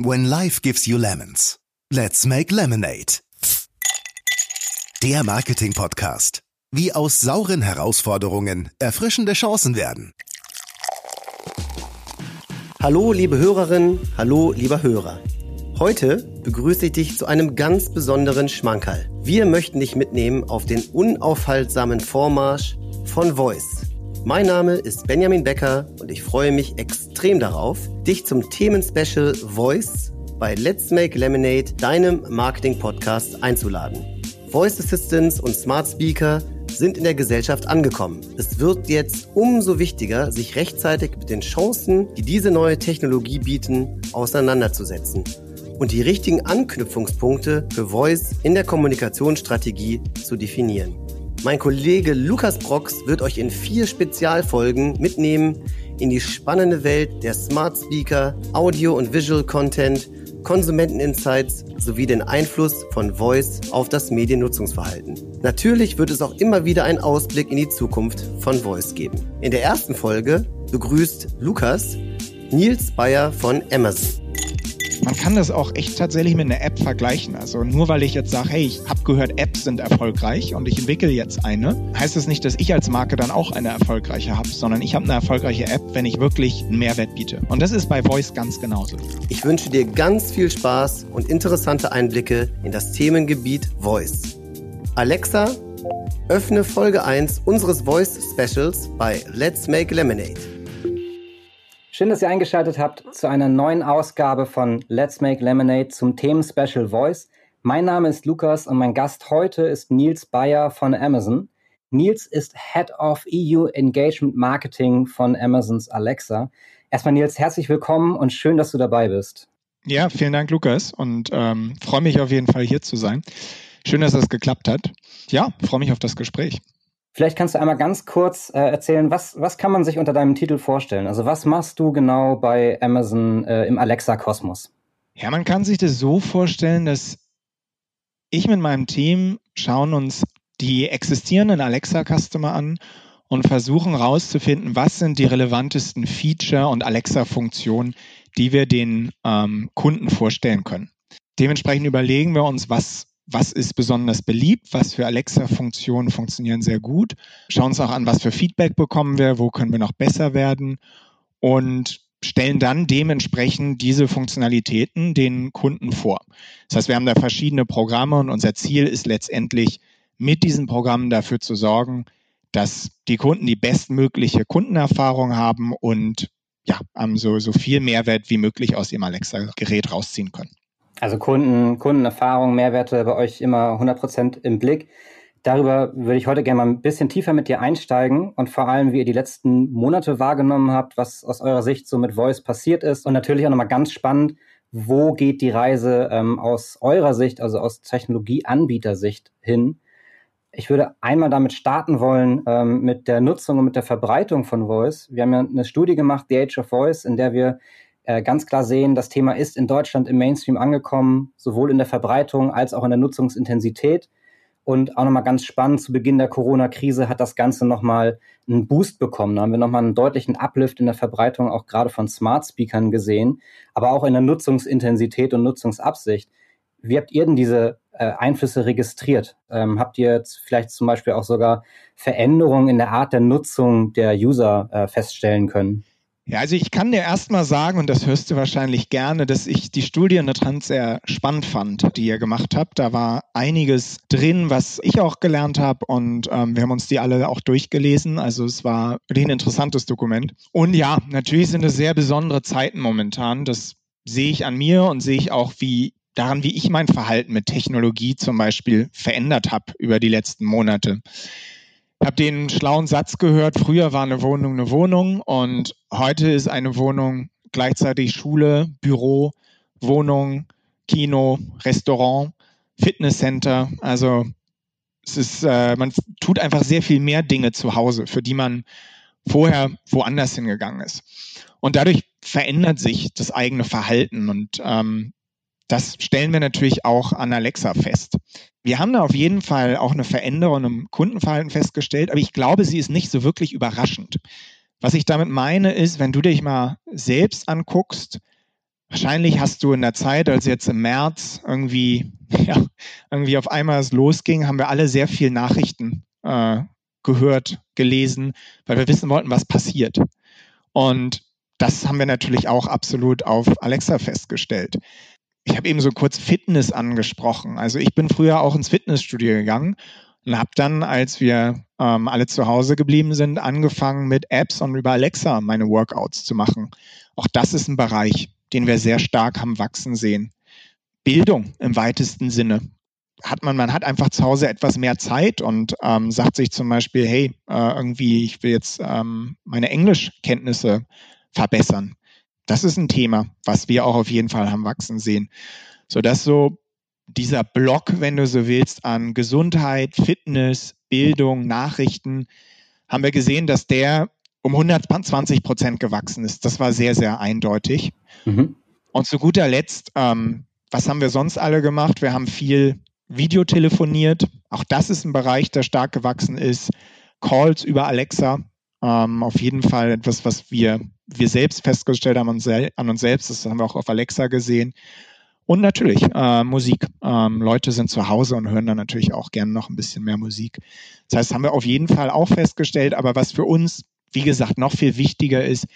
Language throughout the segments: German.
When life gives you lemons, let's make lemonade. Der Marketing-Podcast. Wie aus sauren Herausforderungen erfrischende Chancen werden. Hallo, liebe Hörerinnen, hallo, lieber Hörer. Heute begrüße ich dich zu einem ganz besonderen Schmankerl. Wir möchten dich mitnehmen auf den unaufhaltsamen Vormarsch von Voice. Mein Name ist Benjamin Becker und ich freue mich extrem darauf, dich zum Themenspecial Voice bei Let's Make Lemonade, deinem Marketing-Podcast, einzuladen. Voice Assistants und Smart Speaker sind in der Gesellschaft angekommen. Es wird jetzt umso wichtiger, sich rechtzeitig mit den Chancen, die diese neue Technologie bieten, auseinanderzusetzen und die richtigen Anknüpfungspunkte für Voice in der Kommunikationsstrategie zu definieren. Mein Kollege Lukas Brox wird euch in vier Spezialfolgen mitnehmen in die spannende Welt der Smart Speaker, Audio und Visual Content, Konsumenteninsights sowie den Einfluss von Voice auf das Mediennutzungsverhalten. Natürlich wird es auch immer wieder einen Ausblick in die Zukunft von Voice geben. In der ersten Folge begrüßt Lukas Nils Bayer von Amazon. Man kann das auch echt tatsächlich mit einer App vergleichen. Also nur weil ich jetzt sage, hey, ich habe gehört, Apps sind erfolgreich und ich entwickle jetzt eine, heißt das nicht, dass ich als Marke dann auch eine erfolgreiche habe, sondern ich habe eine erfolgreiche App, wenn ich wirklich einen Mehrwert biete. Und das ist bei Voice ganz genauso. Ich wünsche dir ganz viel Spaß und interessante Einblicke in das Themengebiet Voice. Alexa, öffne Folge 1 unseres Voice Specials bei Let's Make Lemonade. Schön, dass ihr eingeschaltet habt zu einer neuen Ausgabe von Let's Make Lemonade zum Themen Special Voice. Mein Name ist Lukas und mein Gast heute ist Nils Bayer von Amazon. Nils ist Head of EU Engagement Marketing von Amazons Alexa. Erstmal Nils, herzlich willkommen und schön, dass du dabei bist. Ja, vielen Dank, Lukas, und ähm, freue mich auf jeden Fall hier zu sein. Schön, dass das geklappt hat. Ja, freue mich auf das Gespräch. Vielleicht kannst du einmal ganz kurz äh, erzählen, was, was kann man sich unter deinem Titel vorstellen? Also was machst du genau bei Amazon äh, im Alexa-Kosmos? Ja, man kann sich das so vorstellen, dass ich mit meinem Team schauen uns die existierenden Alexa-Customer an und versuchen herauszufinden, was sind die relevantesten Feature und Alexa-Funktionen, die wir den ähm, Kunden vorstellen können. Dementsprechend überlegen wir uns, was was ist besonders beliebt, was für Alexa-Funktionen funktionieren sehr gut. Schauen uns auch an, was für Feedback bekommen wir, wo können wir noch besser werden und stellen dann dementsprechend diese Funktionalitäten den Kunden vor. Das heißt, wir haben da verschiedene Programme und unser Ziel ist letztendlich, mit diesen Programmen dafür zu sorgen, dass die Kunden die bestmögliche Kundenerfahrung haben und ja, so, so viel Mehrwert wie möglich aus ihrem Alexa-Gerät rausziehen können. Also Kunden, Kundenerfahrung, Mehrwerte bei euch immer 100% im Blick. Darüber würde ich heute gerne mal ein bisschen tiefer mit dir einsteigen und vor allem, wie ihr die letzten Monate wahrgenommen habt, was aus eurer Sicht so mit Voice passiert ist und natürlich auch nochmal ganz spannend, wo geht die Reise ähm, aus eurer Sicht, also aus Technologieanbietersicht hin. Ich würde einmal damit starten wollen, ähm, mit der Nutzung und mit der Verbreitung von Voice. Wir haben ja eine Studie gemacht, The Age of Voice, in der wir äh, ganz klar sehen, das Thema ist in Deutschland im Mainstream angekommen, sowohl in der Verbreitung als auch in der Nutzungsintensität. Und auch nochmal ganz spannend, zu Beginn der Corona-Krise hat das Ganze nochmal einen Boost bekommen. Da haben wir nochmal einen deutlichen Uplift in der Verbreitung auch gerade von Smart Speakern gesehen, aber auch in der Nutzungsintensität und Nutzungsabsicht. Wie habt ihr denn diese äh, Einflüsse registriert? Ähm, habt ihr jetzt vielleicht zum Beispiel auch sogar Veränderungen in der Art der Nutzung der User äh, feststellen können? Ja, also ich kann dir erstmal sagen, und das hörst du wahrscheinlich gerne, dass ich die Studie in der Trans sehr spannend fand, die ihr gemacht habt. Da war einiges drin, was ich auch gelernt habe und ähm, wir haben uns die alle auch durchgelesen. Also es war ein interessantes Dokument. Und ja, natürlich sind es sehr besondere Zeiten momentan. Das sehe ich an mir und sehe ich auch, wie daran, wie ich mein Verhalten mit Technologie zum Beispiel verändert habe über die letzten Monate. Habe den schlauen Satz gehört, früher war eine Wohnung eine Wohnung und heute ist eine Wohnung gleichzeitig Schule, Büro, Wohnung, Kino, Restaurant, Fitnesscenter. Also es ist, äh, man tut einfach sehr viel mehr Dinge zu Hause, für die man vorher woanders hingegangen ist. Und dadurch verändert sich das eigene Verhalten und ähm, das stellen wir natürlich auch an Alexa fest. Wir haben da auf jeden Fall auch eine Veränderung im Kundenverhalten festgestellt, aber ich glaube, sie ist nicht so wirklich überraschend. Was ich damit meine, ist, wenn du dich mal selbst anguckst, Wahrscheinlich hast du in der Zeit, als jetzt im März irgendwie, ja, irgendwie auf einmal es losging, haben wir alle sehr viel Nachrichten äh, gehört, gelesen, weil wir wissen wollten, was passiert. Und das haben wir natürlich auch absolut auf Alexa festgestellt. Ich habe eben so kurz Fitness angesprochen. Also ich bin früher auch ins Fitnessstudio gegangen und habe dann, als wir ähm, alle zu Hause geblieben sind, angefangen mit Apps und über Alexa meine Workouts zu machen. Auch das ist ein Bereich, den wir sehr stark haben wachsen sehen. Bildung im weitesten Sinne. Hat man, man hat einfach zu Hause etwas mehr Zeit und ähm, sagt sich zum Beispiel, hey, äh, irgendwie, ich will jetzt ähm, meine Englischkenntnisse verbessern. Das ist ein Thema, was wir auch auf jeden Fall haben wachsen sehen. Sodass so dieser Block, wenn du so willst, an Gesundheit, Fitness, Bildung, Nachrichten, haben wir gesehen, dass der um 120 Prozent gewachsen ist. Das war sehr, sehr eindeutig. Mhm. Und zu guter Letzt, ähm, was haben wir sonst alle gemacht? Wir haben viel Video telefoniert. Auch das ist ein Bereich, der stark gewachsen ist. Calls über Alexa. Ähm, auf jeden Fall etwas, was wir, wir selbst festgestellt haben an uns selbst. Das haben wir auch auf Alexa gesehen. Und natürlich äh, Musik. Ähm, Leute sind zu Hause und hören dann natürlich auch gerne noch ein bisschen mehr Musik. Das heißt, haben wir auf jeden Fall auch festgestellt. Aber was für uns, wie gesagt, noch viel wichtiger ist,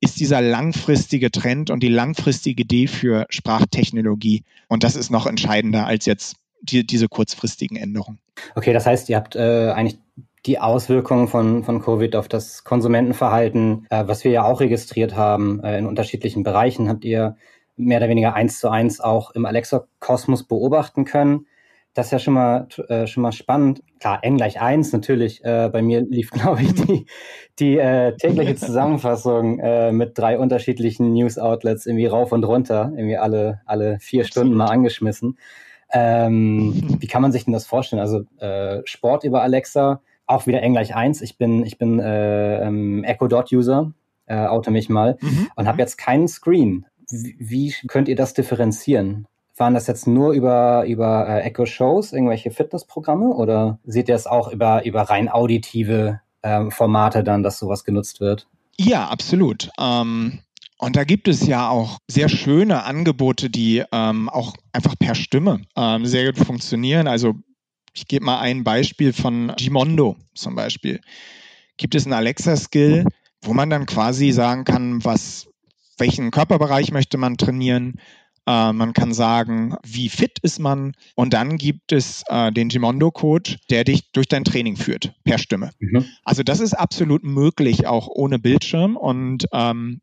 ist dieser langfristige Trend und die langfristige Idee für Sprachtechnologie. Und das ist noch entscheidender als jetzt die, diese kurzfristigen Änderungen. Okay, das heißt, ihr habt äh, eigentlich die Auswirkungen von, von Covid auf das Konsumentenverhalten, äh, was wir ja auch registriert haben, äh, in unterschiedlichen Bereichen, habt ihr mehr oder weniger eins zu eins auch im Alexa-Kosmos beobachten können. Das ist ja schon mal, äh, schon mal spannend. Klar, n gleich eins natürlich. Äh, bei mir lief, glaube ich, die, die äh, tägliche Zusammenfassung äh, mit drei unterschiedlichen News-Outlets irgendwie rauf und runter, irgendwie alle, alle vier Stunden mal angeschmissen. Ähm, wie kann man sich denn das vorstellen? Also äh, Sport über Alexa, auch wieder n gleich eins. Ich bin, ich bin äh, ähm, Echo Dot User, äh, oute mich mal mhm. und habe jetzt keinen Screen. Wie könnt ihr das differenzieren? Waren das jetzt nur über, über äh, Echo-Shows, irgendwelche Fitnessprogramme oder seht ihr es auch über, über rein auditive äh, Formate dann, dass sowas genutzt wird? Ja, absolut. Ähm, und da gibt es ja auch sehr schöne Angebote, die ähm, auch einfach per Stimme ähm, sehr gut funktionieren. Also ich gebe mal ein Beispiel von Gimondo zum Beispiel. Gibt es einen Alexa-Skill, wo man dann quasi sagen kann, was welchen Körperbereich möchte man trainieren. Äh, man kann sagen, wie fit ist man. Und dann gibt es äh, den Gimondo-Coach, der dich durch dein Training führt, per Stimme. Mhm. Also das ist absolut möglich, auch ohne Bildschirm. Und ähm,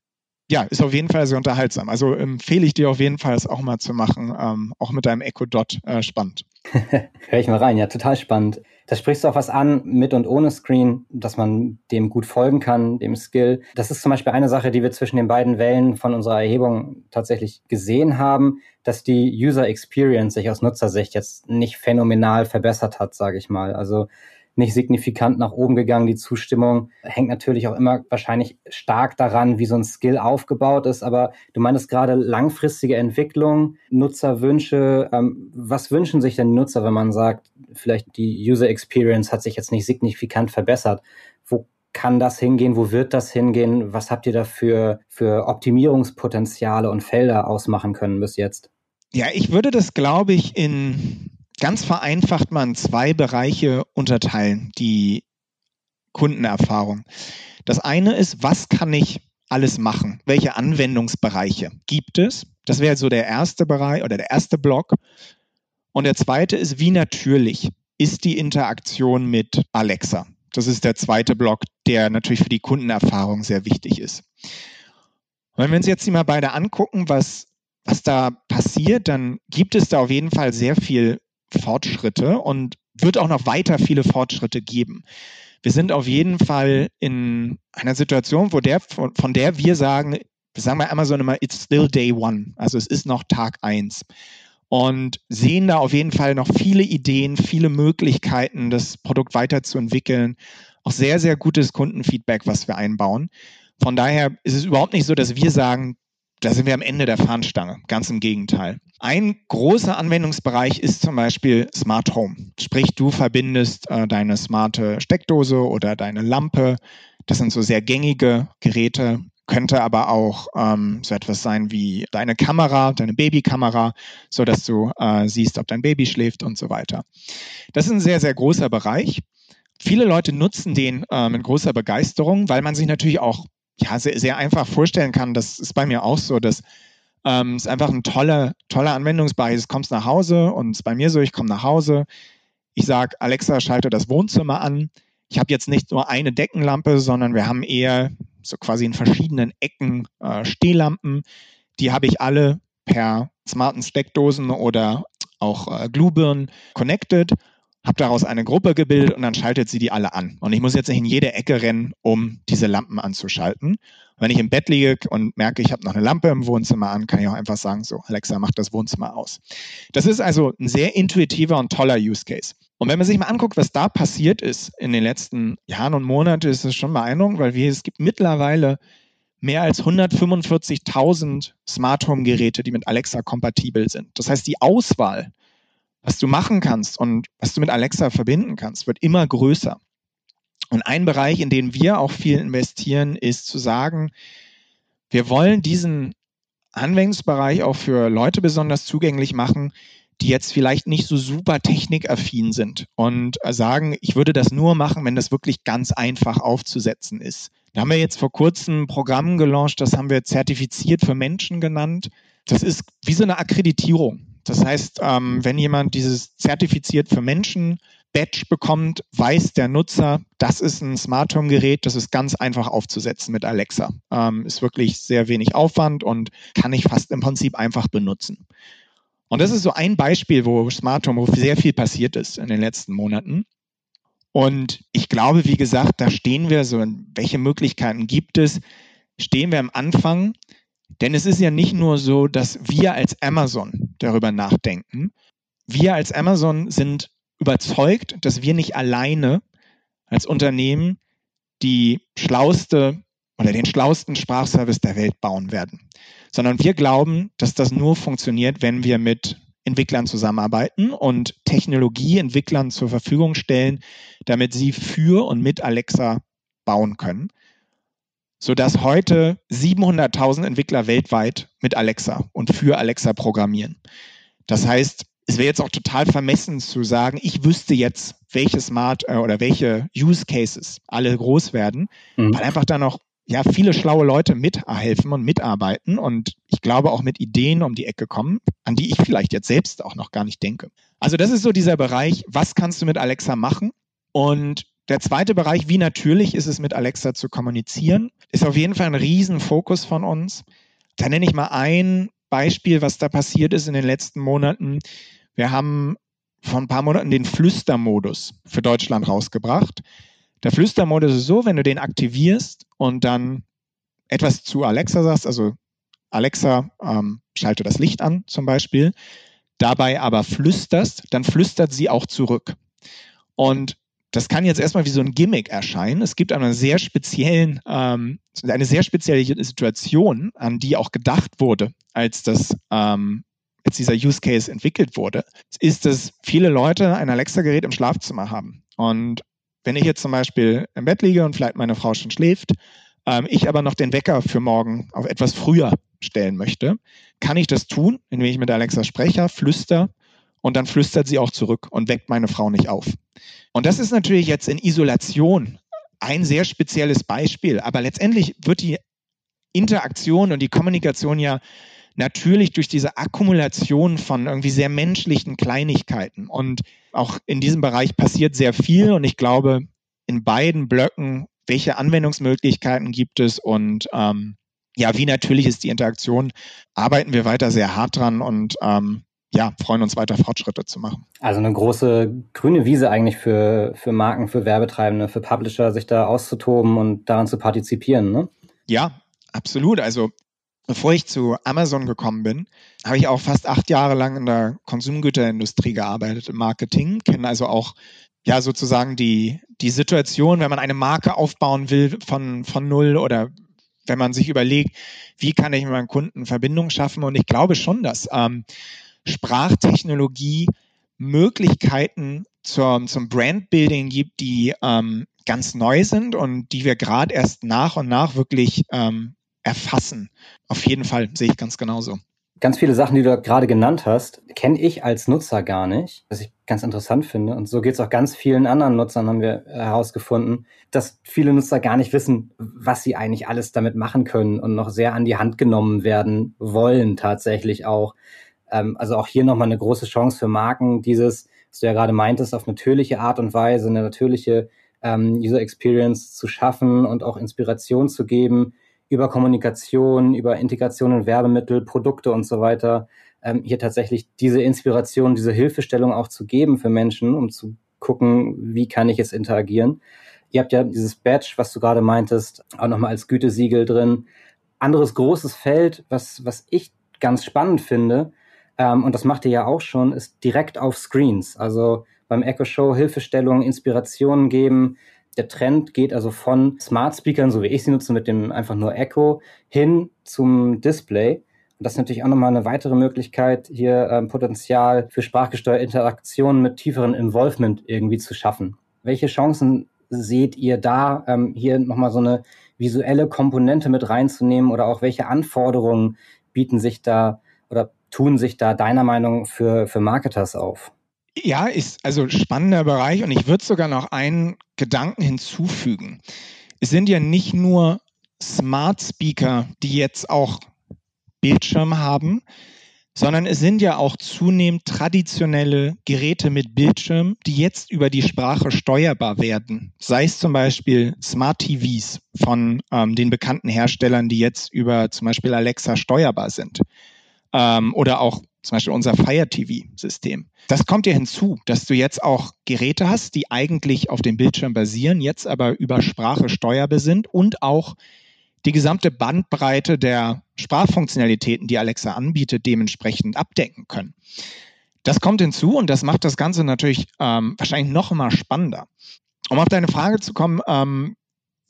ja, ist auf jeden Fall sehr unterhaltsam. Also empfehle ich dir auf jeden Fall, es auch mal zu machen, ähm, auch mit deinem Echo Dot äh, spannend. Hör ich mal rein, ja, total spannend. Da sprichst du auch was an, mit und ohne Screen, dass man dem gut folgen kann, dem Skill. Das ist zum Beispiel eine Sache, die wir zwischen den beiden Wellen von unserer Erhebung tatsächlich gesehen haben, dass die User Experience sich aus Nutzersicht jetzt nicht phänomenal verbessert hat, sage ich mal. Also nicht signifikant nach oben gegangen. Die Zustimmung hängt natürlich auch immer wahrscheinlich stark daran, wie so ein Skill aufgebaut ist. Aber du meinst gerade langfristige Entwicklung, Nutzerwünsche. Ähm, was wünschen sich denn Nutzer, wenn man sagt, vielleicht die User Experience hat sich jetzt nicht signifikant verbessert? Wo kann das hingehen? Wo wird das hingehen? Was habt ihr dafür für Optimierungspotenziale und Felder ausmachen können bis jetzt? Ja, ich würde das, glaube ich, in ganz vereinfacht man zwei Bereiche unterteilen, die Kundenerfahrung. Das eine ist, was kann ich alles machen? Welche Anwendungsbereiche gibt es? Das wäre so der erste Bereich oder der erste Block. Und der zweite ist, wie natürlich ist die Interaktion mit Alexa? Das ist der zweite Block, der natürlich für die Kundenerfahrung sehr wichtig ist. Und wenn wir uns jetzt mal beide angucken, was, was da passiert, dann gibt es da auf jeden Fall sehr viel Fortschritte und wird auch noch weiter viele Fortschritte geben. Wir sind auf jeden Fall in einer Situation, wo der, von, von der wir sagen, sagen wir Amazon immer, it's still day one. Also es ist noch Tag eins. Und sehen da auf jeden Fall noch viele Ideen, viele Möglichkeiten, das Produkt weiterzuentwickeln. Auch sehr, sehr gutes Kundenfeedback, was wir einbauen. Von daher ist es überhaupt nicht so, dass wir sagen, da sind wir am Ende der Fahnenstange. Ganz im Gegenteil. Ein großer Anwendungsbereich ist zum Beispiel Smart Home. Sprich, du verbindest äh, deine smarte Steckdose oder deine Lampe. Das sind so sehr gängige Geräte könnte aber auch ähm, so etwas sein wie deine Kamera, deine Babykamera, so dass du äh, siehst, ob dein Baby schläft und so weiter. Das ist ein sehr, sehr großer Bereich. Viele Leute nutzen den äh, mit großer Begeisterung, weil man sich natürlich auch ja, sehr, sehr einfach vorstellen kann, das ist bei mir auch so, dass ähm, es einfach ein toller, toller Anwendungsbereich ist. Du kommst nach Hause und es ist bei mir so, ich komme nach Hause, ich sage, Alexa, schalte das Wohnzimmer an. Ich habe jetzt nicht nur eine Deckenlampe, sondern wir haben eher so quasi in verschiedenen Ecken äh, Stehlampen. Die habe ich alle per smarten Steckdosen oder auch äh, Glühbirnen connected habe daraus eine Gruppe gebildet und dann schaltet sie die alle an. Und ich muss jetzt nicht in jede Ecke rennen, um diese Lampen anzuschalten. wenn ich im Bett liege und merke, ich habe noch eine Lampe im Wohnzimmer an, kann ich auch einfach sagen, so, Alexa, mach das Wohnzimmer aus. Das ist also ein sehr intuitiver und toller Use Case. Und wenn man sich mal anguckt, was da passiert ist in den letzten Jahren und Monaten, ist es schon beeindruckend, weil wir, es gibt mittlerweile mehr als 145.000 Smart Home Geräte, die mit Alexa kompatibel sind. Das heißt, die Auswahl was du machen kannst und was du mit Alexa verbinden kannst, wird immer größer. Und ein Bereich, in den wir auch viel investieren, ist zu sagen, wir wollen diesen Anwendungsbereich auch für Leute besonders zugänglich machen, die jetzt vielleicht nicht so super technikaffin sind und sagen, ich würde das nur machen, wenn das wirklich ganz einfach aufzusetzen ist. Da haben wir jetzt vor kurzem ein Programm gelauncht, das haben wir zertifiziert für Menschen genannt. Das ist wie so eine Akkreditierung. Das heißt, ähm, wenn jemand dieses zertifiziert für Menschen Badge bekommt, weiß der Nutzer, das ist ein Smart Home Gerät, das ist ganz einfach aufzusetzen mit Alexa. Ähm, ist wirklich sehr wenig Aufwand und kann ich fast im Prinzip einfach benutzen. Und das ist so ein Beispiel, wo Smart Home, wo sehr viel passiert ist in den letzten Monaten. Und ich glaube, wie gesagt, da stehen wir so, welche Möglichkeiten gibt es? Stehen wir am Anfang denn es ist ja nicht nur so, dass wir als Amazon darüber nachdenken. Wir als Amazon sind überzeugt, dass wir nicht alleine als Unternehmen die schlauste oder den schlausten Sprachservice der Welt bauen werden, sondern wir glauben, dass das nur funktioniert, wenn wir mit Entwicklern zusammenarbeiten und Technologieentwicklern zur Verfügung stellen, damit sie für und mit Alexa bauen können sodass heute 700.000 Entwickler weltweit mit Alexa und für Alexa programmieren. Das heißt, es wäre jetzt auch total vermessen zu sagen, ich wüsste jetzt, welche Smart äh, oder welche Use Cases alle groß werden, mhm. weil einfach da noch ja viele schlaue Leute mithelfen und mitarbeiten und ich glaube auch mit Ideen um die Ecke kommen, an die ich vielleicht jetzt selbst auch noch gar nicht denke. Also das ist so dieser Bereich, was kannst du mit Alexa machen? Und der zweite Bereich, wie natürlich ist es mit Alexa zu kommunizieren, ist auf jeden Fall ein Riesenfokus von uns. Da nenne ich mal ein Beispiel, was da passiert ist in den letzten Monaten. Wir haben vor ein paar Monaten den Flüstermodus für Deutschland rausgebracht. Der Flüstermodus ist so, wenn du den aktivierst und dann etwas zu Alexa sagst, also Alexa, ähm, schalte das Licht an zum Beispiel, dabei aber flüsterst, dann flüstert sie auch zurück. Und das kann jetzt erstmal wie so ein Gimmick erscheinen. Es gibt eine sehr speziellen, ähm, eine sehr spezielle Situation, an die auch gedacht wurde, als das ähm, als dieser Use Case entwickelt wurde, ist, dass viele Leute ein Alexa-Gerät im Schlafzimmer haben. Und wenn ich jetzt zum Beispiel im Bett liege und vielleicht meine Frau schon schläft, ähm, ich aber noch den Wecker für morgen auf etwas früher stellen möchte, kann ich das tun, indem ich mit Alexa spreche, flüster und dann flüstert sie auch zurück und weckt meine Frau nicht auf. Und das ist natürlich jetzt in Isolation ein sehr spezielles Beispiel, aber letztendlich wird die Interaktion und die Kommunikation ja natürlich durch diese Akkumulation von irgendwie sehr menschlichen Kleinigkeiten. Und auch in diesem Bereich passiert sehr viel und ich glaube, in beiden Blöcken, welche Anwendungsmöglichkeiten gibt es und ähm, ja, wie natürlich ist die Interaktion, arbeiten wir weiter sehr hart dran und ähm, ja, freuen uns weiter Fortschritte zu machen. Also eine große grüne Wiese eigentlich für, für Marken, für Werbetreibende, für Publisher, sich da auszutoben und daran zu partizipieren, ne? Ja, absolut. Also bevor ich zu Amazon gekommen bin, habe ich auch fast acht Jahre lang in der Konsumgüterindustrie gearbeitet, im Marketing, kenne also auch ja sozusagen die, die Situation, wenn man eine Marke aufbauen will von, von null oder wenn man sich überlegt, wie kann ich mit meinen Kunden Verbindung schaffen. Und ich glaube schon, dass ähm, Sprachtechnologie Möglichkeiten zur, zum Brandbuilding gibt, die ähm, ganz neu sind und die wir gerade erst nach und nach wirklich ähm, erfassen. Auf jeden Fall sehe ich ganz genauso. Ganz viele Sachen, die du gerade genannt hast, kenne ich als Nutzer gar nicht, was ich ganz interessant finde. Und so geht es auch ganz vielen anderen Nutzern, haben wir herausgefunden, dass viele Nutzer gar nicht wissen, was sie eigentlich alles damit machen können und noch sehr an die Hand genommen werden wollen tatsächlich auch. Ähm, also auch hier nochmal eine große Chance für Marken, dieses, was du ja gerade meintest, auf natürliche Art und Weise, eine natürliche ähm, User Experience zu schaffen und auch Inspiration zu geben über Kommunikation, über Integration in Werbemittel, Produkte und so weiter, ähm, hier tatsächlich diese Inspiration, diese Hilfestellung auch zu geben für Menschen, um zu gucken, wie kann ich jetzt interagieren. Ihr habt ja dieses Badge, was du gerade meintest, auch nochmal als Gütesiegel drin. Anderes großes Feld, was, was ich ganz spannend finde, ähm, und das macht ihr ja auch schon, ist direkt auf Screens. Also beim Echo Show Hilfestellungen, Inspirationen geben. Der Trend geht also von Smart Speakern, so wie ich sie nutze, mit dem einfach nur Echo, hin zum Display. Und das ist natürlich auch nochmal eine weitere Möglichkeit, hier ähm, Potenzial für sprachgesteuerte Interaktionen mit tieferen Involvement irgendwie zu schaffen. Welche Chancen seht ihr da, ähm, hier nochmal so eine visuelle Komponente mit reinzunehmen oder auch welche Anforderungen bieten sich da oder tun sich da deiner Meinung für, für Marketers auf? Ja, ist also spannender Bereich und ich würde sogar noch einen Gedanken hinzufügen. Es sind ja nicht nur Smart Speaker, die jetzt auch Bildschirm haben, sondern es sind ja auch zunehmend traditionelle Geräte mit Bildschirm, die jetzt über die Sprache steuerbar werden. Sei es zum Beispiel Smart TVs von ähm, den bekannten Herstellern, die jetzt über zum Beispiel Alexa steuerbar sind. Ähm, oder auch zum Beispiel unser Fire TV-System. Das kommt ja hinzu, dass du jetzt auch Geräte hast, die eigentlich auf dem Bildschirm basieren, jetzt aber über Sprache steuerbar sind und auch die gesamte Bandbreite der Sprachfunktionalitäten, die Alexa anbietet, dementsprechend abdecken können. Das kommt hinzu und das macht das Ganze natürlich ähm, wahrscheinlich noch mal spannender. Um auf deine Frage zu kommen, ähm,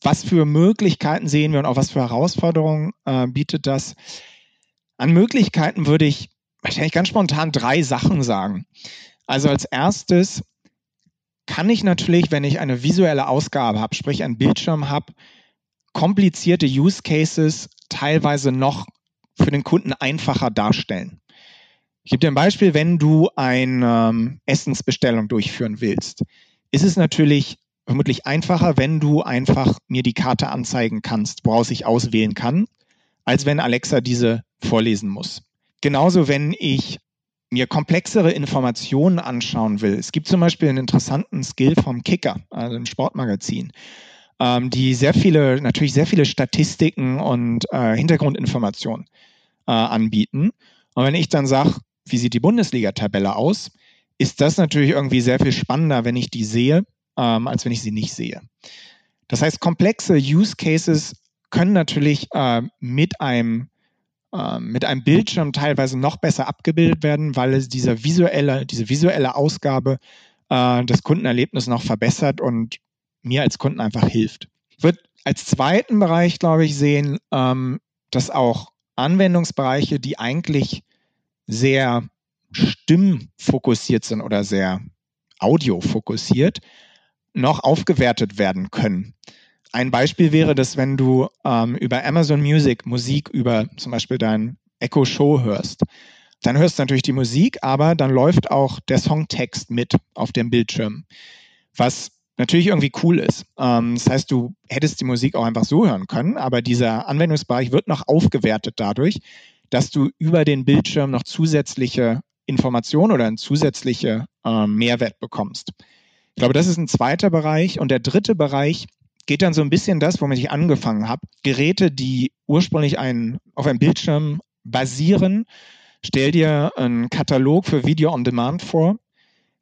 was für Möglichkeiten sehen wir und auch was für Herausforderungen äh, bietet das? An Möglichkeiten würde ich wahrscheinlich ganz spontan drei Sachen sagen. Also als erstes kann ich natürlich, wenn ich eine visuelle Ausgabe habe, sprich einen Bildschirm habe, komplizierte Use Cases teilweise noch für den Kunden einfacher darstellen. Ich gebe dir ein Beispiel, wenn du eine ähm, Essensbestellung durchführen willst, ist es natürlich vermutlich einfacher, wenn du einfach mir die Karte anzeigen kannst, woraus ich auswählen kann, als wenn Alexa diese vorlesen muss. Genauso, wenn ich mir komplexere Informationen anschauen will. Es gibt zum Beispiel einen interessanten Skill vom Kicker, also ein Sportmagazin, ähm, die sehr viele, natürlich sehr viele Statistiken und äh, Hintergrundinformationen äh, anbieten. Und wenn ich dann sage, wie sieht die Bundesliga-Tabelle aus, ist das natürlich irgendwie sehr viel spannender, wenn ich die sehe, ähm, als wenn ich sie nicht sehe. Das heißt, komplexe Use Cases können natürlich äh, mit einem mit einem Bildschirm teilweise noch besser abgebildet werden, weil es diese visuelle, diese visuelle Ausgabe äh, das Kundenerlebnis noch verbessert und mir als Kunden einfach hilft. Ich würde als zweiten Bereich, glaube ich, sehen, ähm, dass auch Anwendungsbereiche, die eigentlich sehr stimmfokussiert sind oder sehr audiofokussiert, noch aufgewertet werden können. Ein Beispiel wäre, dass wenn du ähm, über Amazon Music Musik über zum Beispiel dein Echo Show hörst, dann hörst du natürlich die Musik, aber dann läuft auch der Songtext mit auf dem Bildschirm, was natürlich irgendwie cool ist. Ähm, das heißt, du hättest die Musik auch einfach so hören können, aber dieser Anwendungsbereich wird noch aufgewertet dadurch, dass du über den Bildschirm noch zusätzliche Informationen oder einen zusätzlichen äh, Mehrwert bekommst. Ich glaube, das ist ein zweiter Bereich. Und der dritte Bereich geht dann so ein bisschen das, womit ich angefangen habe. Geräte, die ursprünglich einen, auf einem Bildschirm basieren, stell dir einen Katalog für Video on Demand vor.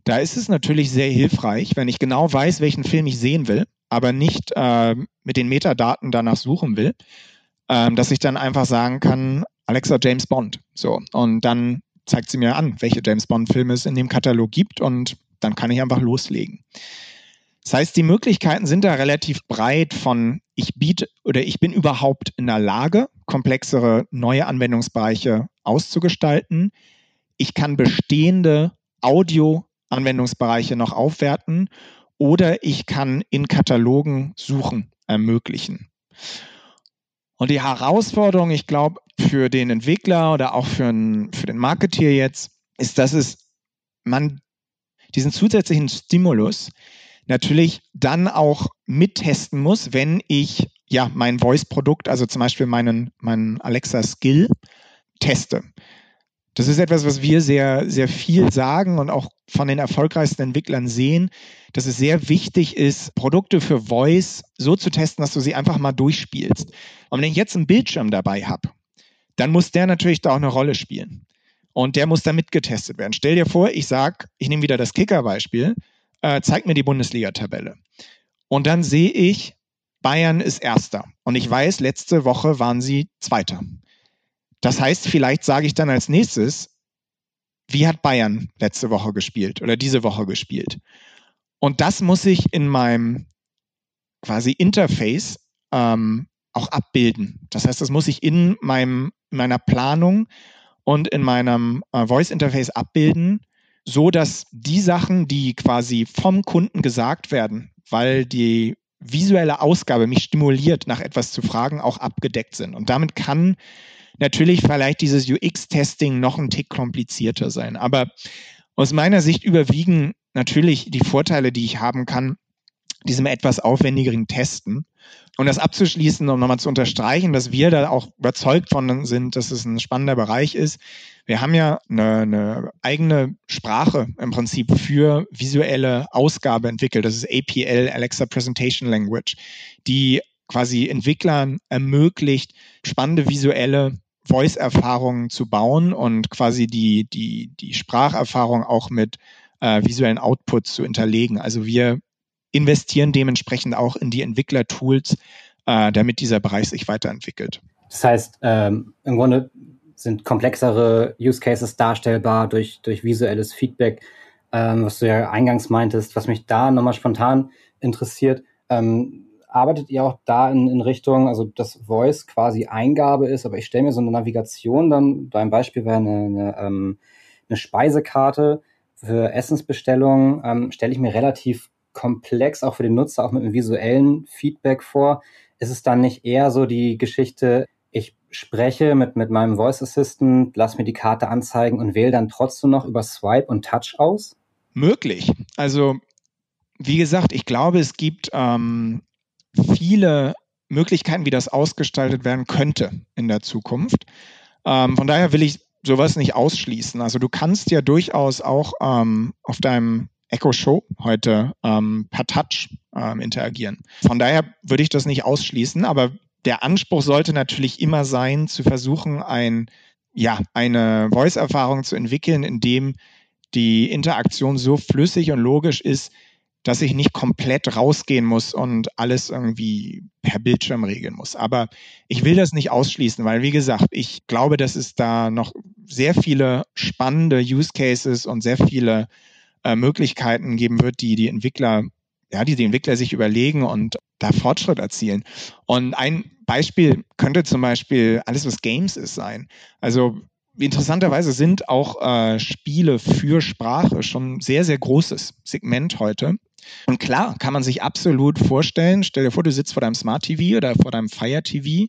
Da ist es natürlich sehr hilfreich, wenn ich genau weiß, welchen Film ich sehen will, aber nicht äh, mit den Metadaten danach suchen will, äh, dass ich dann einfach sagen kann, Alexa James Bond. So. Und dann zeigt sie mir an, welche James Bond-Filme es in dem Katalog gibt und dann kann ich einfach loslegen. Das heißt, die Möglichkeiten sind da relativ breit von ich biete oder ich bin überhaupt in der Lage, komplexere neue Anwendungsbereiche auszugestalten. Ich kann bestehende Audio-Anwendungsbereiche noch aufwerten oder ich kann in Katalogen Suchen ermöglichen. Und die Herausforderung, ich glaube, für den Entwickler oder auch für, ein, für den Marketeer jetzt, ist, dass es man diesen zusätzlichen Stimulus natürlich dann auch mittesten muss, wenn ich ja mein Voice-Produkt, also zum Beispiel meinen, meinen Alexa Skill, teste. Das ist etwas, was wir sehr, sehr viel sagen und auch von den erfolgreichsten Entwicklern sehen, dass es sehr wichtig ist, Produkte für Voice so zu testen, dass du sie einfach mal durchspielst. Und wenn ich jetzt einen Bildschirm dabei habe, dann muss der natürlich da auch eine Rolle spielen. Und der muss da mitgetestet werden. Stell dir vor, ich sage, ich nehme wieder das Kicker-Beispiel, äh, zeig mir die Bundesliga-Tabelle. Und dann sehe ich, Bayern ist Erster. Und ich weiß, letzte Woche waren sie Zweiter. Das heißt, vielleicht sage ich dann als nächstes, wie hat Bayern letzte Woche gespielt oder diese Woche gespielt? Und das muss ich in meinem quasi Interface ähm, auch abbilden. Das heißt, das muss ich in meinem, meiner Planung und in meinem äh, Voice Interface abbilden, so dass die Sachen, die quasi vom Kunden gesagt werden, weil die visuelle Ausgabe mich stimuliert, nach etwas zu fragen, auch abgedeckt sind. Und damit kann natürlich vielleicht dieses UX-Testing noch ein Tick komplizierter sein. Aber aus meiner Sicht überwiegen natürlich die Vorteile, die ich haben kann, diesem etwas aufwendigeren Testen. Um das abzuschließen, um nochmal zu unterstreichen, dass wir da auch überzeugt von sind, dass es ein spannender Bereich ist. Wir haben ja eine, eine eigene Sprache im Prinzip für visuelle Ausgabe entwickelt. Das ist APL, Alexa Presentation Language, die quasi Entwicklern ermöglicht, spannende visuelle Voice-Erfahrungen zu bauen und quasi die, die, die Spracherfahrung auch mit äh, visuellen Outputs zu hinterlegen. Also wir investieren dementsprechend auch in die Entwicklertools, äh, damit dieser Bereich sich weiterentwickelt. Das heißt, ähm, im Grunde sind komplexere Use Cases darstellbar durch, durch visuelles Feedback, ähm, was du ja eingangs meintest, was mich da nochmal spontan interessiert. Ähm, arbeitet ihr auch da in, in Richtung, also dass Voice quasi Eingabe ist, aber ich stelle mir so eine Navigation dann, dein Beispiel wäre eine, eine, ähm, eine Speisekarte für Essensbestellungen, ähm, stelle ich mir relativ komplex, auch für den Nutzer, auch mit einem visuellen Feedback vor. Ist es dann nicht eher so die Geschichte, ich spreche mit, mit meinem Voice Assistant, lass mir die Karte anzeigen und wähle dann trotzdem noch über Swipe und Touch aus? Möglich. Also, wie gesagt, ich glaube, es gibt ähm, viele Möglichkeiten, wie das ausgestaltet werden könnte in der Zukunft. Ähm, von daher will ich sowas nicht ausschließen. Also du kannst ja durchaus auch ähm, auf deinem Echo Show heute ähm, per Touch ähm, interagieren. Von daher würde ich das nicht ausschließen, aber der Anspruch sollte natürlich immer sein, zu versuchen, ein, ja, eine Voice-Erfahrung zu entwickeln, in dem die Interaktion so flüssig und logisch ist, dass ich nicht komplett rausgehen muss und alles irgendwie per Bildschirm regeln muss. Aber ich will das nicht ausschließen, weil, wie gesagt, ich glaube, dass es da noch sehr viele spannende Use Cases und sehr viele äh, Möglichkeiten geben wird, die die Entwickler, ja, die die Entwickler sich überlegen und da Fortschritt erzielen. Und ein Beispiel könnte zum Beispiel alles, was Games ist, sein. Also interessanterweise sind auch äh, Spiele für Sprache schon sehr, sehr großes Segment heute. Und klar, kann man sich absolut vorstellen, stell dir vor, du sitzt vor deinem Smart TV oder vor deinem Fire TV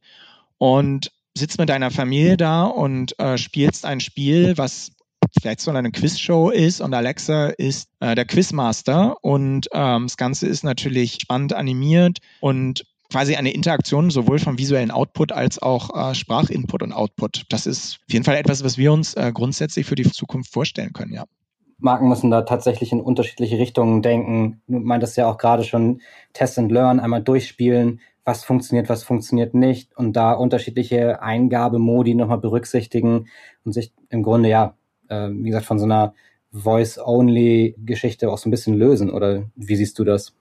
und sitzt mit deiner Familie da und äh, spielst ein Spiel, was vielleicht so eine Quizshow ist und Alexa ist äh, der Quizmaster und ähm, das Ganze ist natürlich spannend animiert und quasi eine Interaktion sowohl vom visuellen Output als auch äh, Sprachinput und Output. Das ist auf jeden Fall etwas, was wir uns äh, grundsätzlich für die Zukunft vorstellen können, ja. Marken müssen da tatsächlich in unterschiedliche Richtungen denken. Du meintest ja auch gerade schon Test and Learn, einmal durchspielen, was funktioniert, was funktioniert nicht und da unterschiedliche Eingabemodi nochmal berücksichtigen und sich im Grunde ja, äh, wie gesagt, von so einer Voice-Only-Geschichte auch so ein bisschen lösen. Oder wie siehst du das?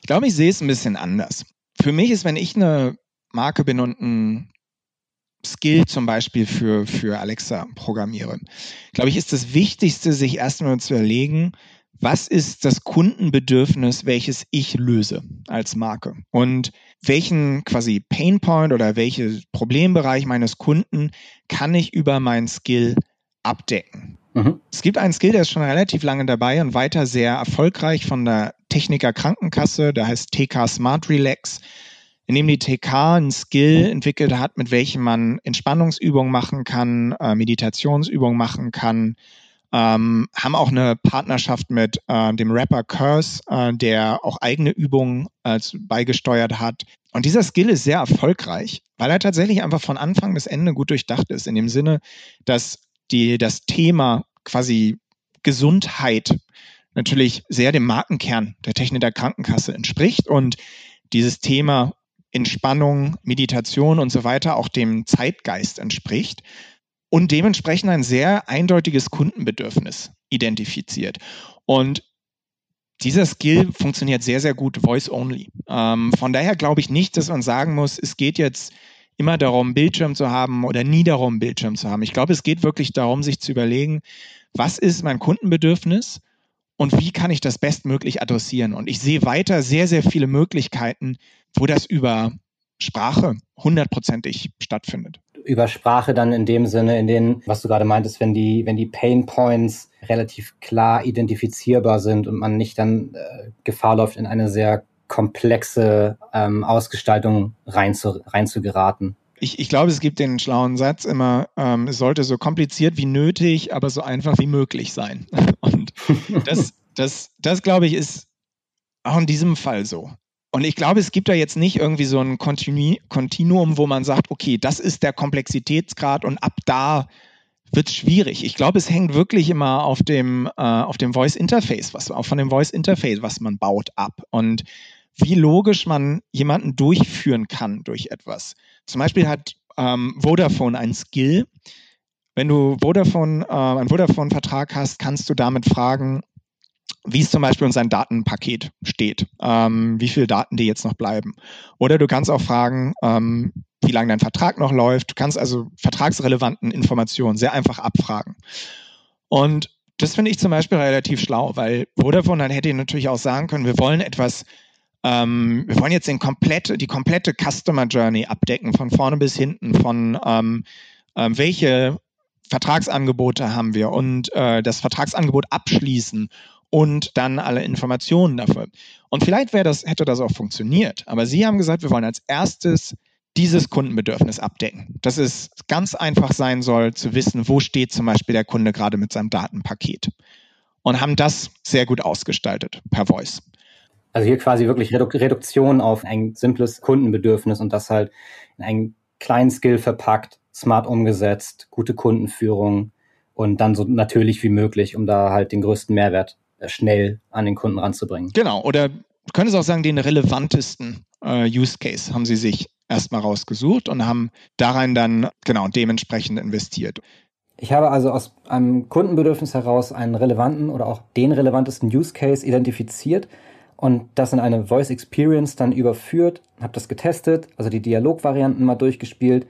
Ich glaube, ich sehe es ein bisschen anders. Für mich ist, wenn ich eine Marke bin und ein Skill zum Beispiel für, für Alexa programmiere, glaube ich, ist das Wichtigste, sich erstmal zu überlegen, was ist das Kundenbedürfnis, welches ich löse als Marke? Und welchen quasi Painpoint oder welchen Problembereich meines Kunden kann ich über meinen Skill abdecken? Mhm. Es gibt einen Skill, der ist schon relativ lange dabei und weiter sehr erfolgreich von der Techniker Krankenkasse, der heißt TK Smart Relax in dem die TK ein Skill entwickelt hat, mit welchem man Entspannungsübungen machen kann, äh, Meditationsübungen machen kann, ähm, haben auch eine Partnerschaft mit äh, dem Rapper Curse, äh, der auch eigene Übungen äh, beigesteuert hat. Und dieser Skill ist sehr erfolgreich, weil er tatsächlich einfach von Anfang bis Ende gut durchdacht ist, in dem Sinne, dass die, das Thema quasi Gesundheit natürlich sehr dem Markenkern der Technik der Krankenkasse entspricht und dieses Thema Entspannung, Meditation und so weiter auch dem Zeitgeist entspricht und dementsprechend ein sehr eindeutiges Kundenbedürfnis identifiziert. Und dieser Skill funktioniert sehr, sehr gut voice-only. Ähm, von daher glaube ich nicht, dass man sagen muss, es geht jetzt immer darum, Bildschirm zu haben oder nie darum, Bildschirm zu haben. Ich glaube, es geht wirklich darum, sich zu überlegen, was ist mein Kundenbedürfnis und wie kann ich das bestmöglich adressieren. Und ich sehe weiter sehr, sehr viele Möglichkeiten, wo das über Sprache hundertprozentig stattfindet. Über Sprache dann in dem Sinne, in denen, was du gerade meintest, wenn die, wenn die Pain Points relativ klar identifizierbar sind und man nicht dann äh, Gefahr läuft, in eine sehr komplexe ähm, Ausgestaltung rein zu, rein zu geraten. Ich, ich glaube, es gibt den schlauen Satz immer, ähm, es sollte so kompliziert wie nötig, aber so einfach wie möglich sein. Und das, das, das glaube ich, ist auch in diesem Fall so. Und ich glaube, es gibt da jetzt nicht irgendwie so ein Kontinu Kontinuum, wo man sagt, okay, das ist der Komplexitätsgrad und ab da wird es schwierig. Ich glaube, es hängt wirklich immer auf dem, äh, auf dem Voice Interface, was, auch von dem Voice Interface, was man baut, ab. Und wie logisch man jemanden durchführen kann durch etwas. Zum Beispiel hat ähm, Vodafone ein Skill. Wenn du Vodafone, äh, einen Vodafone-Vertrag hast, kannst du damit fragen, wie es zum Beispiel in seinem Datenpaket steht, ähm, wie viele Daten die jetzt noch bleiben. Oder du kannst auch fragen, ähm, wie lange dein Vertrag noch läuft. Du kannst also vertragsrelevanten Informationen sehr einfach abfragen. Und das finde ich zum Beispiel relativ schlau, weil Vodafone dann hätte natürlich auch sagen können, wir wollen etwas, ähm, wir wollen jetzt den komplette, die komplette Customer Journey abdecken, von vorne bis hinten, von ähm, ähm, welche Vertragsangebote haben wir und äh, das Vertragsangebot abschließen und dann alle Informationen dafür. Und vielleicht das, hätte das auch funktioniert. Aber Sie haben gesagt, wir wollen als erstes dieses Kundenbedürfnis abdecken. Dass es ganz einfach sein soll, zu wissen, wo steht zum Beispiel der Kunde gerade mit seinem Datenpaket. Und haben das sehr gut ausgestaltet per Voice. Also hier quasi wirklich Redu Reduktion auf ein simples Kundenbedürfnis und das halt in einen kleinen Skill verpackt, smart umgesetzt, gute Kundenführung und dann so natürlich wie möglich, um da halt den größten Mehrwert äh, schnell an den Kunden ranzubringen. Genau, oder du könntest auch sagen, den relevantesten äh, Use Case haben sie sich erstmal rausgesucht und haben darin dann genau dementsprechend investiert. Ich habe also aus einem Kundenbedürfnis heraus einen relevanten oder auch den relevantesten Use Case identifiziert und das in eine Voice Experience dann überführt, habe das getestet, also die Dialogvarianten mal durchgespielt.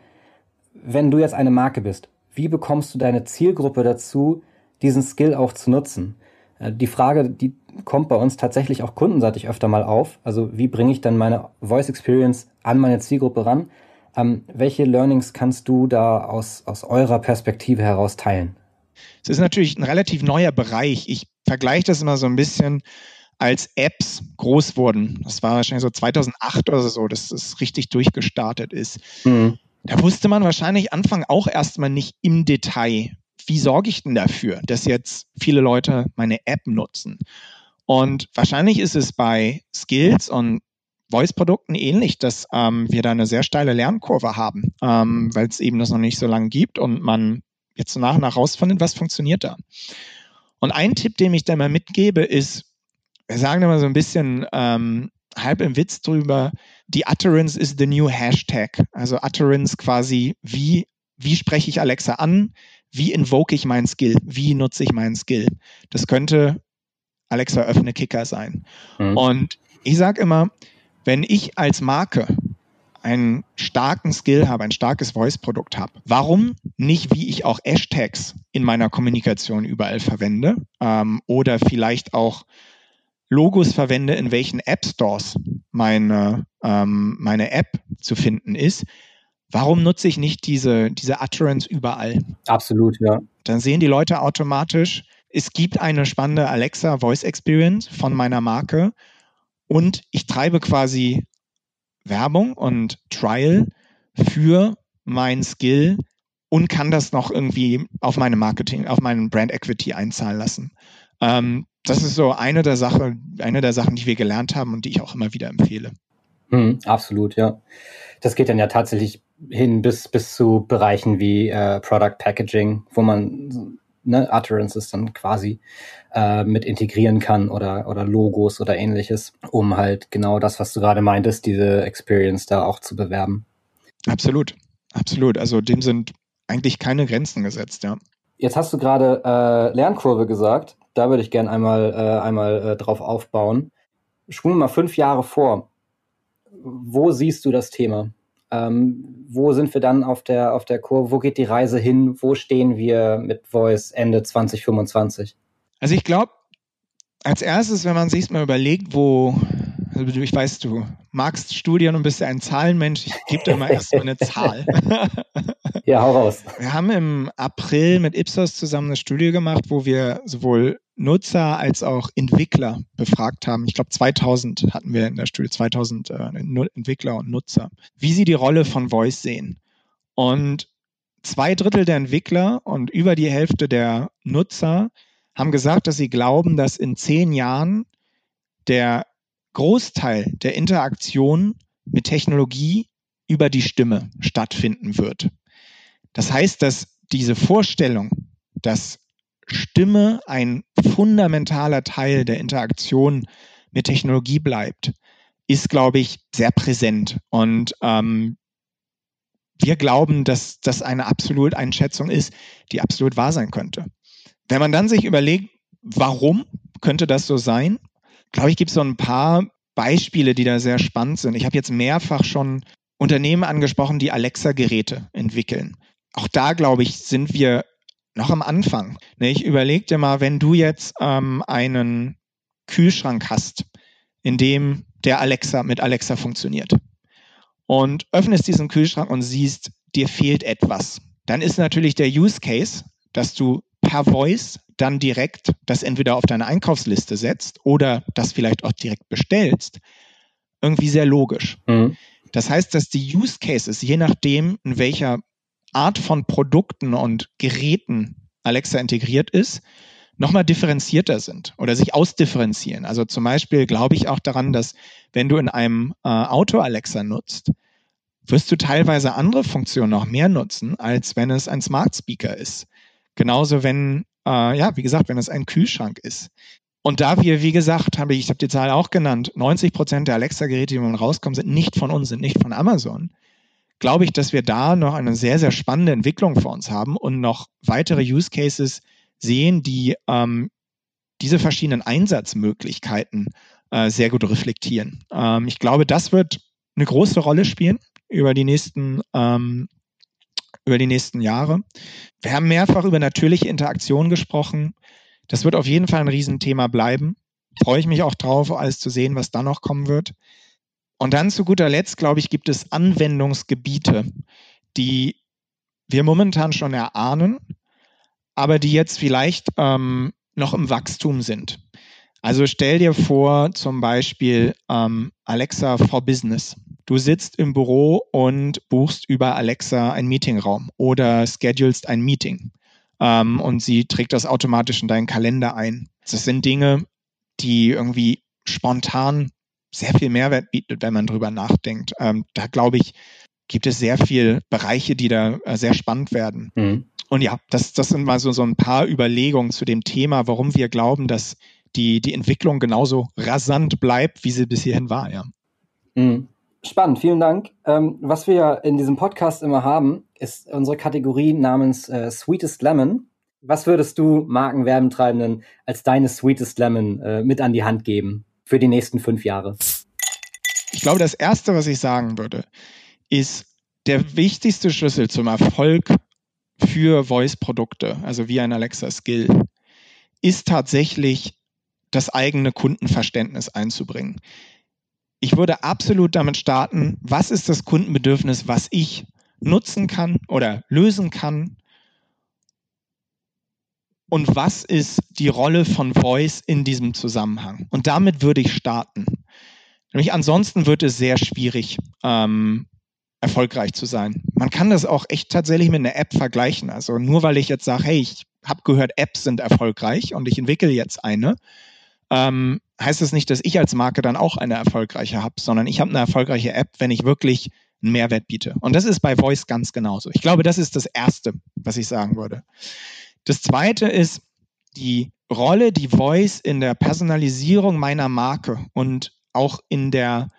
Wenn du jetzt eine Marke bist, wie bekommst du deine Zielgruppe dazu, diesen Skill auch zu nutzen? Äh, die Frage, die kommt bei uns tatsächlich auch kundenseitig öfter mal auf. Also wie bringe ich dann meine Voice Experience an meine Zielgruppe ran? Ähm, welche Learnings kannst du da aus, aus eurer Perspektive heraus teilen? Es ist natürlich ein relativ neuer Bereich. Ich vergleiche das immer so ein bisschen, als Apps groß wurden. Das war wahrscheinlich so 2008 oder so, dass es richtig durchgestartet ist. Mhm. Da wusste man wahrscheinlich Anfang auch erstmal nicht im Detail, wie sorge ich denn dafür, dass jetzt viele Leute meine App nutzen? Und wahrscheinlich ist es bei Skills und Voice-Produkten ähnlich, dass ähm, wir da eine sehr steile Lernkurve haben, ähm, weil es eben das noch nicht so lange gibt und man jetzt nach und nach rausfindet, was funktioniert da. Und ein Tipp, den ich da mal mitgebe, ist, wir sagen immer so ein bisschen ähm, halb im Witz drüber, die Utterance is the new Hashtag. Also Utterance quasi, wie, wie spreche ich Alexa an? wie invoke ich meinen Skill? Wie nutze ich meinen Skill? Das könnte Alexa öffne Kicker sein. Mhm. Und ich sage immer, wenn ich als Marke einen starken Skill habe, ein starkes Voice-Produkt habe, warum nicht, wie ich auch Hashtags in meiner Kommunikation überall verwende ähm, oder vielleicht auch Logos verwende, in welchen App Stores meine, ähm, meine App zu finden ist, Warum nutze ich nicht diese, diese Utterance überall? Absolut, ja. Dann sehen die Leute automatisch, es gibt eine spannende Alexa Voice Experience von meiner Marke und ich treibe quasi Werbung und Trial für mein Skill und kann das noch irgendwie auf meine Marketing, auf meinen Brand Equity einzahlen lassen. Ähm, das ist so eine der Sachen, eine der Sachen, die wir gelernt haben und die ich auch immer wieder empfehle. Hm, absolut, ja. Das geht dann ja tatsächlich hin bis, bis zu Bereichen wie äh, Product Packaging, wo man ne, Utterances dann quasi äh, mit integrieren kann oder, oder Logos oder ähnliches, um halt genau das, was du gerade meintest, diese Experience da auch zu bewerben. Absolut, absolut. Also dem sind eigentlich keine Grenzen gesetzt, ja. Jetzt hast du gerade äh, Lernkurve gesagt. Da würde ich gerne einmal, äh, einmal äh, drauf aufbauen. Spulen wir mal fünf Jahre vor. Wo siehst du das Thema? Ähm, wo sind wir dann auf der, auf der Kurve? Wo geht die Reise hin? Wo stehen wir mit Voice Ende 2025? Also ich glaube, als erstes, wenn man sich mal überlegt, wo, also ich weiß, du magst Studien und bist ja ein Zahlenmensch, ich gebe dir mal erstmal eine Zahl. ja, hau raus. Wir haben im April mit Ipsos zusammen eine Studie gemacht, wo wir sowohl Nutzer als auch Entwickler befragt haben. Ich glaube, 2000 hatten wir in der Studie, 2000 äh, Entwickler und Nutzer, wie sie die Rolle von Voice sehen. Und zwei Drittel der Entwickler und über die Hälfte der Nutzer haben gesagt, dass sie glauben, dass in zehn Jahren der Großteil der Interaktion mit Technologie über die Stimme stattfinden wird. Das heißt, dass diese Vorstellung, dass Stimme ein fundamentaler Teil der Interaktion mit Technologie bleibt, ist, glaube ich, sehr präsent. Und ähm, wir glauben, dass das eine absolute Einschätzung ist, die absolut wahr sein könnte. Wenn man dann sich überlegt, warum könnte das so sein, glaube ich, gibt es so ein paar Beispiele, die da sehr spannend sind. Ich habe jetzt mehrfach schon Unternehmen angesprochen, die Alexa-Geräte entwickeln. Auch da, glaube ich, sind wir noch am Anfang. Ne, ich überlege dir mal, wenn du jetzt ähm, einen Kühlschrank hast, in dem der Alexa mit Alexa funktioniert und öffnest diesen Kühlschrank und siehst, dir fehlt etwas, dann ist natürlich der Use Case, dass du per Voice dann direkt das entweder auf deine Einkaufsliste setzt oder das vielleicht auch direkt bestellst, irgendwie sehr logisch. Mhm. Das heißt, dass die Use Cases, je nachdem, in welcher Art von Produkten und Geräten Alexa integriert ist, nochmal differenzierter sind oder sich ausdifferenzieren. Also zum Beispiel glaube ich auch daran, dass wenn du in einem äh, Auto Alexa nutzt, wirst du teilweise andere Funktionen noch mehr nutzen, als wenn es ein Smart Speaker ist. Genauso wenn, äh, ja, wie gesagt, wenn es ein Kühlschrank ist. Und da wir, wie gesagt, habe ich, ich habe die Zahl auch genannt, 90 Prozent der Alexa-Geräte, die rauskommen, sind nicht von uns, sind nicht von Amazon glaube ich, dass wir da noch eine sehr, sehr spannende Entwicklung vor uns haben und noch weitere Use Cases sehen, die ähm, diese verschiedenen Einsatzmöglichkeiten äh, sehr gut reflektieren. Ähm, ich glaube, das wird eine große Rolle spielen über die nächsten ähm, über die nächsten Jahre. Wir haben mehrfach über natürliche Interaktion gesprochen. Das wird auf jeden Fall ein Riesenthema bleiben. Freue ich mich auch drauf, alles zu sehen, was da noch kommen wird. Und dann zu guter Letzt, glaube ich, gibt es Anwendungsgebiete, die wir momentan schon erahnen, aber die jetzt vielleicht ähm, noch im Wachstum sind. Also stell dir vor, zum Beispiel ähm, Alexa for Business. Du sitzt im Büro und buchst über Alexa einen Meetingraum oder schedulst ein Meeting ähm, und sie trägt das automatisch in deinen Kalender ein. Das sind Dinge, die irgendwie spontan sehr viel Mehrwert bietet, wenn man drüber nachdenkt. Ähm, da glaube ich, gibt es sehr viele Bereiche, die da äh, sehr spannend werden. Mhm. Und ja, das, das sind mal so, so ein paar Überlegungen zu dem Thema, warum wir glauben, dass die, die Entwicklung genauso rasant bleibt, wie sie bis hierhin war, ja. Mhm. Spannend, vielen Dank. Ähm, was wir in diesem Podcast immer haben, ist unsere Kategorie namens äh, Sweetest Lemon. Was würdest du Markenwerbentreibenden als deine Sweetest Lemon äh, mit an die Hand geben? Für die nächsten fünf Jahre? Ich glaube, das Erste, was ich sagen würde, ist der wichtigste Schlüssel zum Erfolg für Voice-Produkte, also wie ein Alexa Skill, ist tatsächlich das eigene Kundenverständnis einzubringen. Ich würde absolut damit starten, was ist das Kundenbedürfnis, was ich nutzen kann oder lösen kann und was ist die Rolle von Voice in diesem Zusammenhang. Und damit würde ich starten. Nämlich ansonsten wird es sehr schwierig, ähm, erfolgreich zu sein. Man kann das auch echt tatsächlich mit einer App vergleichen. Also nur weil ich jetzt sage, hey, ich habe gehört, Apps sind erfolgreich und ich entwickle jetzt eine, ähm, heißt das nicht, dass ich als Marke dann auch eine erfolgreiche habe, sondern ich habe eine erfolgreiche App, wenn ich wirklich einen Mehrwert biete. Und das ist bei Voice ganz genauso. Ich glaube, das ist das Erste, was ich sagen würde. Das Zweite ist die Rolle, die Voice in der Personalisierung meiner Marke und auch in der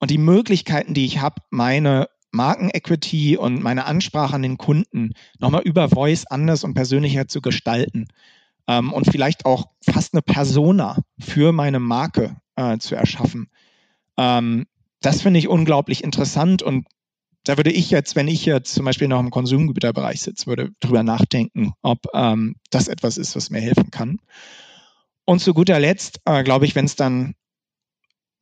und die Möglichkeiten, die ich habe, meine Marken-Equity und meine Ansprache an den Kunden nochmal über Voice anders und persönlicher zu gestalten ähm, und vielleicht auch fast eine Persona für meine Marke äh, zu erschaffen. Ähm, das finde ich unglaublich interessant und da würde ich jetzt, wenn ich jetzt zum Beispiel noch im Konsumgüterbereich sitze, würde drüber nachdenken, ob ähm, das etwas ist, was mir helfen kann. Und zu guter Letzt, äh, glaube ich, wenn es dann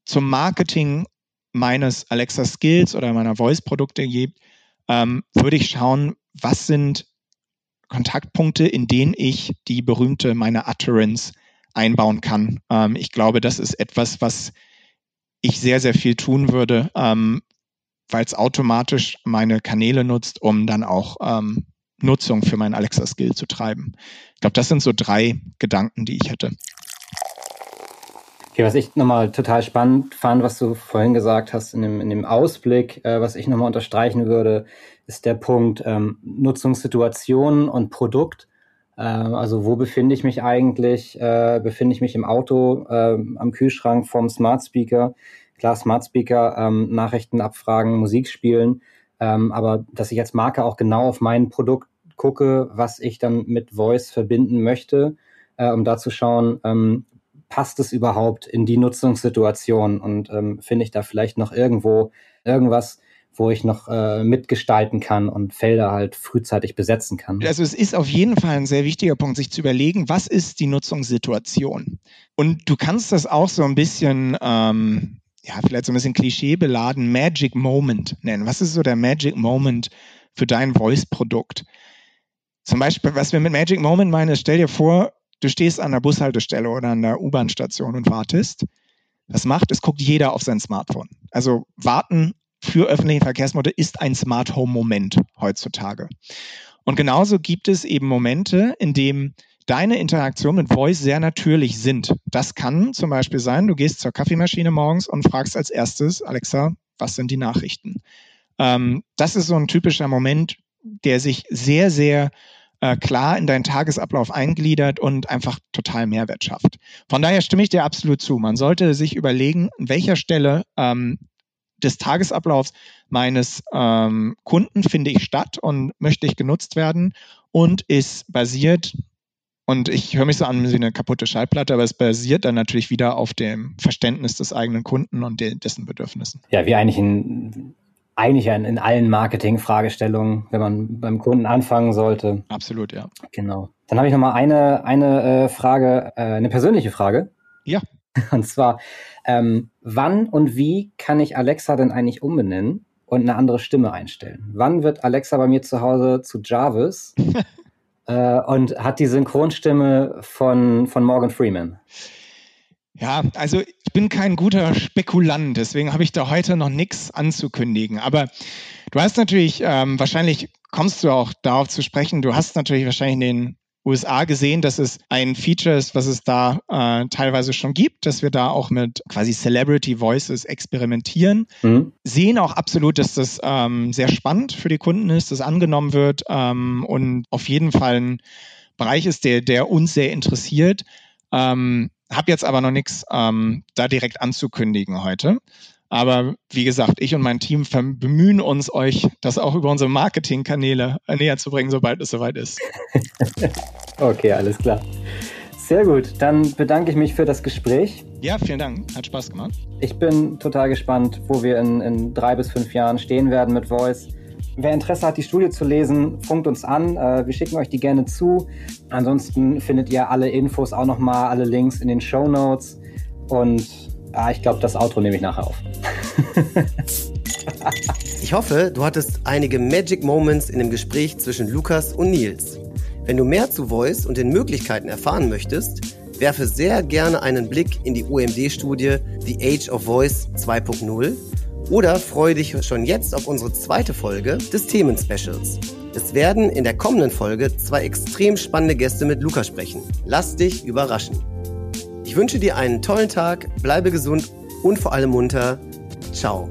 zum Marketing meines Alexa Skills oder meiner Voice-Produkte gibt, ähm, würde ich schauen, was sind Kontaktpunkte, in denen ich die berühmte meine Utterance einbauen kann. Ähm, ich glaube, das ist etwas, was ich sehr, sehr viel tun würde, ähm, weil es automatisch meine Kanäle nutzt, um dann auch ähm, Nutzung für meinen Alexa-Skill zu treiben. Ich glaube, das sind so drei Gedanken, die ich hätte. Okay, was ich nochmal total spannend fand, was du vorhin gesagt hast in dem, in dem Ausblick, äh, was ich nochmal unterstreichen würde, ist der Punkt ähm, Nutzungssituation und Produkt. Äh, also wo befinde ich mich eigentlich? Äh, befinde ich mich im Auto, äh, am Kühlschrank, vom Smart Speaker? Klar, Smart Speaker, ähm, Nachrichten abfragen, Musik spielen. Ähm, aber dass ich als Marke auch genau auf mein Produkt gucke, was ich dann mit Voice verbinden möchte, äh, um da zu schauen, ähm, passt es überhaupt in die Nutzungssituation und ähm, finde ich da vielleicht noch irgendwo irgendwas, wo ich noch äh, mitgestalten kann und Felder halt frühzeitig besetzen kann. Also es ist auf jeden Fall ein sehr wichtiger Punkt, sich zu überlegen, was ist die Nutzungssituation? Und du kannst das auch so ein bisschen, ähm, ja, vielleicht so ein bisschen klischeebeladen, Magic Moment nennen. Was ist so der Magic Moment für dein Voice-Produkt? Zum Beispiel, was wir mit Magic Moment meinen, ist, stell dir vor, Du stehst an der Bushaltestelle oder an der U-Bahn-Station und wartest. Was macht? Es guckt jeder auf sein Smartphone. Also warten für öffentliche Verkehrsmittel ist ein Smart Home Moment heutzutage. Und genauso gibt es eben Momente, in denen deine Interaktion mit Voice sehr natürlich sind. Das kann zum Beispiel sein, du gehst zur Kaffeemaschine morgens und fragst als erstes, Alexa, was sind die Nachrichten? Ähm, das ist so ein typischer Moment, der sich sehr, sehr äh, klar in deinen Tagesablauf eingliedert und einfach total Mehrwert schafft. Von daher stimme ich dir absolut zu. Man sollte sich überlegen, an welcher Stelle ähm, des Tagesablaufs meines ähm, Kunden finde ich statt und möchte ich genutzt werden und ist basiert und ich höre mich so an wie eine kaputte Schallplatte, aber es basiert dann natürlich wieder auf dem Verständnis des eigenen Kunden und de dessen Bedürfnissen. Ja, wie eigentlich ein eigentlich in, in allen Marketing-Fragestellungen, wenn man beim Kunden anfangen sollte. Absolut, ja. Genau. Dann habe ich noch mal eine, eine äh, Frage, äh, eine persönliche Frage. Ja. Und zwar, ähm, wann und wie kann ich Alexa denn eigentlich umbenennen und eine andere Stimme einstellen? Wann wird Alexa bei mir zu Hause zu Jarvis äh, und hat die Synchronstimme von, von Morgan Freeman? Ja, also ich bin kein guter Spekulant, deswegen habe ich da heute noch nichts anzukündigen. Aber du hast natürlich, ähm, wahrscheinlich kommst du auch darauf zu sprechen, du hast natürlich wahrscheinlich in den USA gesehen, dass es ein Feature ist, was es da äh, teilweise schon gibt, dass wir da auch mit quasi Celebrity Voices experimentieren. Mhm. Sehen auch absolut, dass das ähm, sehr spannend für die Kunden ist, dass angenommen wird ähm, und auf jeden Fall ein Bereich ist, der, der uns sehr interessiert. Ähm, habe jetzt aber noch nichts ähm, da direkt anzukündigen heute. Aber wie gesagt, ich und mein Team bemühen uns, euch das auch über unsere Marketingkanäle näher zu bringen, sobald es soweit ist. okay, alles klar. Sehr gut, dann bedanke ich mich für das Gespräch. Ja, vielen Dank, hat Spaß gemacht. Ich bin total gespannt, wo wir in, in drei bis fünf Jahren stehen werden mit Voice. Wer Interesse hat, die Studie zu lesen, funkt uns an. Äh, wir schicken euch die gerne zu. Ansonsten findet ihr alle Infos auch nochmal, alle Links in den Show Notes. Und ja, ich glaube, das Outro nehme ich nachher auf. ich hoffe, du hattest einige Magic Moments in dem Gespräch zwischen Lukas und Nils. Wenn du mehr zu Voice und den Möglichkeiten erfahren möchtest, werfe sehr gerne einen Blick in die UMD-Studie The Age of Voice 2.0 oder freue dich schon jetzt auf unsere zweite Folge des Themen-Specials. Es werden in der kommenden Folge zwei extrem spannende Gäste mit Luca sprechen. Lass dich überraschen. Ich wünsche dir einen tollen Tag, bleibe gesund und vor allem munter. Ciao.